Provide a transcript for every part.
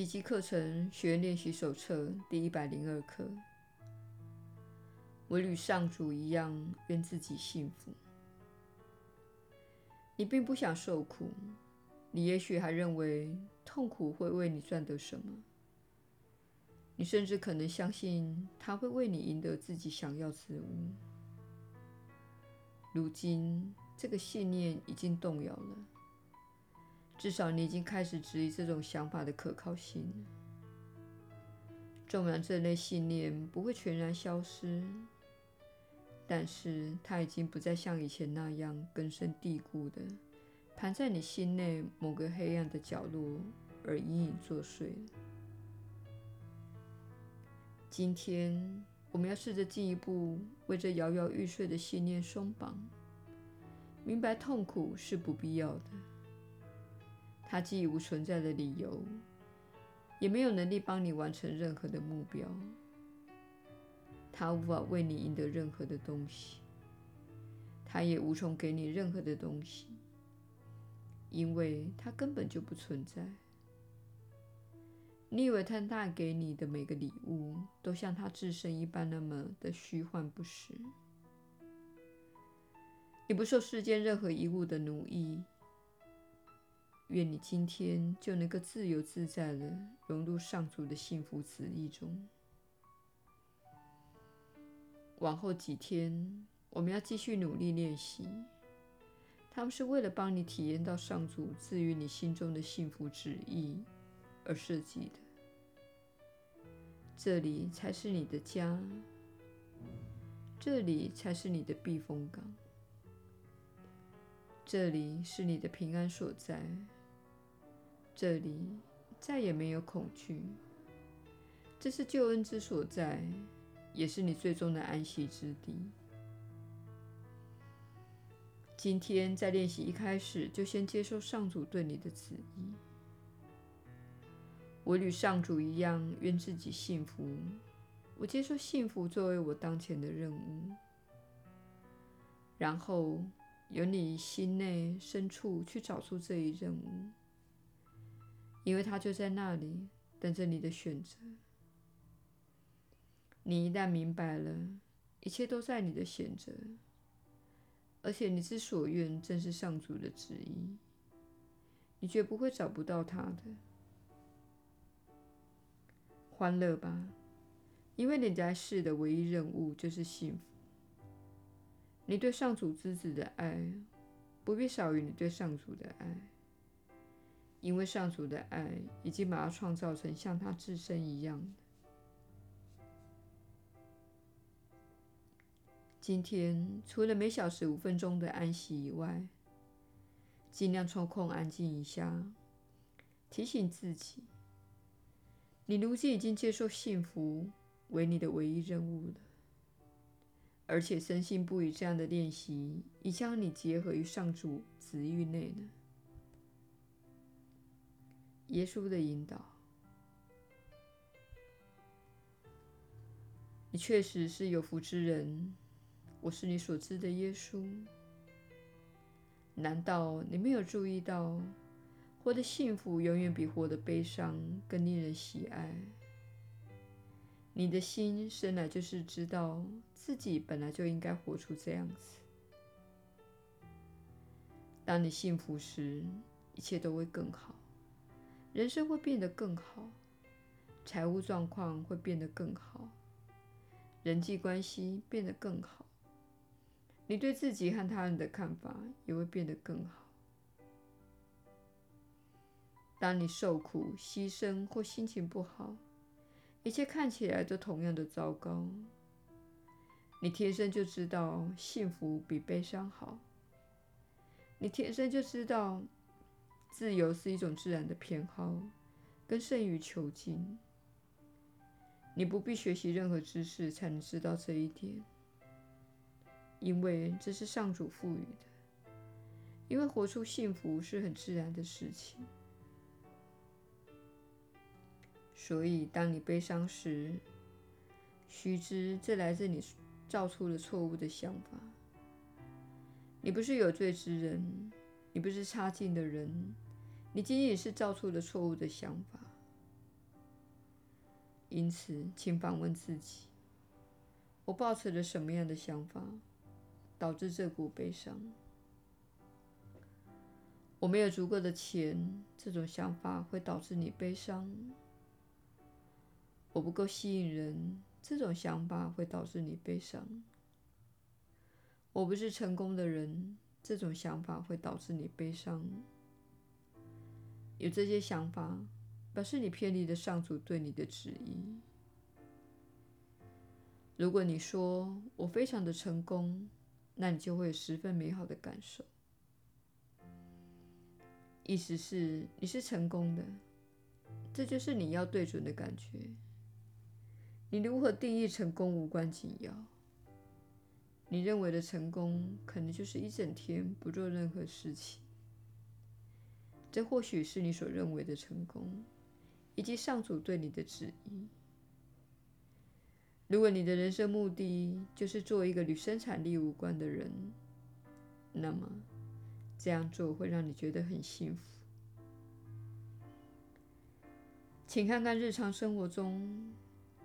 奇迹课程学员练习手册第一百零二课。我与上主一样，愿自己幸福。你并不想受苦，你也许还认为痛苦会为你赚得什么。你甚至可能相信它会为你赢得自己想要之物。如今，这个信念已经动摇了。至少你已经开始质疑这种想法的可靠性。纵然这类信念不会全然消失，但是它已经不再像以前那样根深蒂固的盘在你心内某个黑暗的角落而隐隐作祟。今天，我们要试着进一步为这摇摇欲坠的信念松绑，明白痛苦是不必要的。它既无存在的理由，也没有能力帮你完成任何的目标。它无法为你赢得任何的东西，它也无从给你任何的东西，因为它根本就不存在。你以为他带给你的每个礼物都像他自身一般那么的虚幻不实？你不受世间任何一物的奴役。愿你今天就能够自由自在地融入上主的幸福旨意中。往后几天，我们要继续努力练习，他们是为了帮你体验到上主赐予你心中的幸福旨意而设计的。这里才是你的家，这里才是你的避风港，这里是你的平安所在，这里再也没有恐惧，这是救恩之所在，也是你最终的安息之地。今天在练习一开始，就先接受上主对你的旨意。我与上主一样，愿自己幸福。我接受幸福作为我当前的任务，然后由你心内深处去找出这一任务，因为他就在那里等着你的选择。你一旦明白了，一切都在你的选择，而且你之所愿正是上主的旨意，你绝不会找不到他的。欢乐吧，因为你在世的唯一任务就是幸福。你对上主之子的爱，不必少于你对上主的爱，因为上主的爱已经把它创造成像他自身一样。今天除了每小时五分钟的安息以外，尽量抽空安静一下，提醒自己。你如今已经接受幸福为你的唯一任务了，而且深信不疑这样的练习已将你结合于上主旨意内了。耶稣的引导，你确实是有福之人。我是你所知的耶稣。难道你没有注意到？活得幸福永远比活得悲伤更令人喜爱。你的心生来就是知道自己本来就应该活出这样子。当你幸福时，一切都会更好，人生会变得更好，财务状况会变得更好，人际关系变得更好，你对自己和他人的看法也会变得更好。当你受苦、牺牲或心情不好，一切看起来都同样的糟糕。你天生就知道幸福比悲伤好。你天生就知道自由是一种自然的偏好，更胜于囚禁。你不必学习任何知识才能知道这一点，因为这是上主赋予的。因为活出幸福是很自然的事情。所以，当你悲伤时，须知这来自你造出了错误的想法。你不是有罪之人，你不是差劲的人，你仅仅是造出了错误的想法。因此，请反问自己：我抱持着什么样的想法，导致这股悲伤？我没有足够的钱，这种想法会导致你悲伤；我不够吸引人，这种想法会导致你悲伤；我不是成功的人，这种想法会导致你悲伤。有这些想法，表示你偏离了上主对你的旨意。如果你说我非常的成功，那你就会有十分美好的感受。意思是你是成功的，这就是你要对准的感觉。你如何定义成功无关紧要。你认为的成功，可能就是一整天不做任何事情。这或许是你所认为的成功，以及上主对你的旨意。如果你的人生目的就是做一个与生产力无关的人，那么，这样做会让你觉得很幸福。请看看日常生活中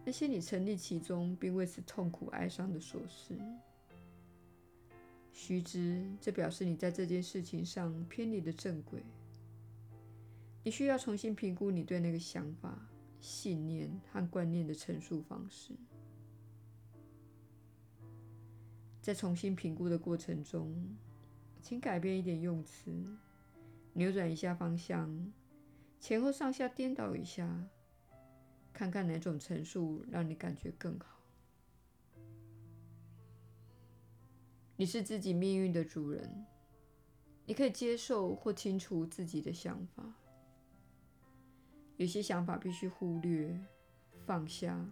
那些你沉溺其中并为此痛苦哀伤的琐事。须知，这表示你在这件事情上偏离了正轨。你需要重新评估你对那个想法、信念和观念的陈述方式。在重新评估的过程中，请改变一点用词，扭转一下方向，前后上下颠倒一下，看看哪种陈述让你感觉更好。你是自己命运的主人，你可以接受或清除自己的想法。有些想法必须忽略、放下，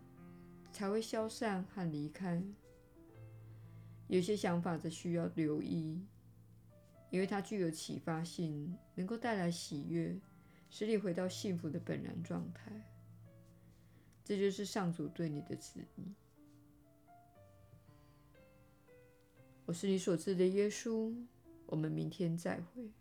才会消散和离开；有些想法则需要留意。因为它具有启发性，能够带来喜悦，使你回到幸福的本然状态。这就是上主对你的旨意。我是你所知的耶稣。我们明天再会。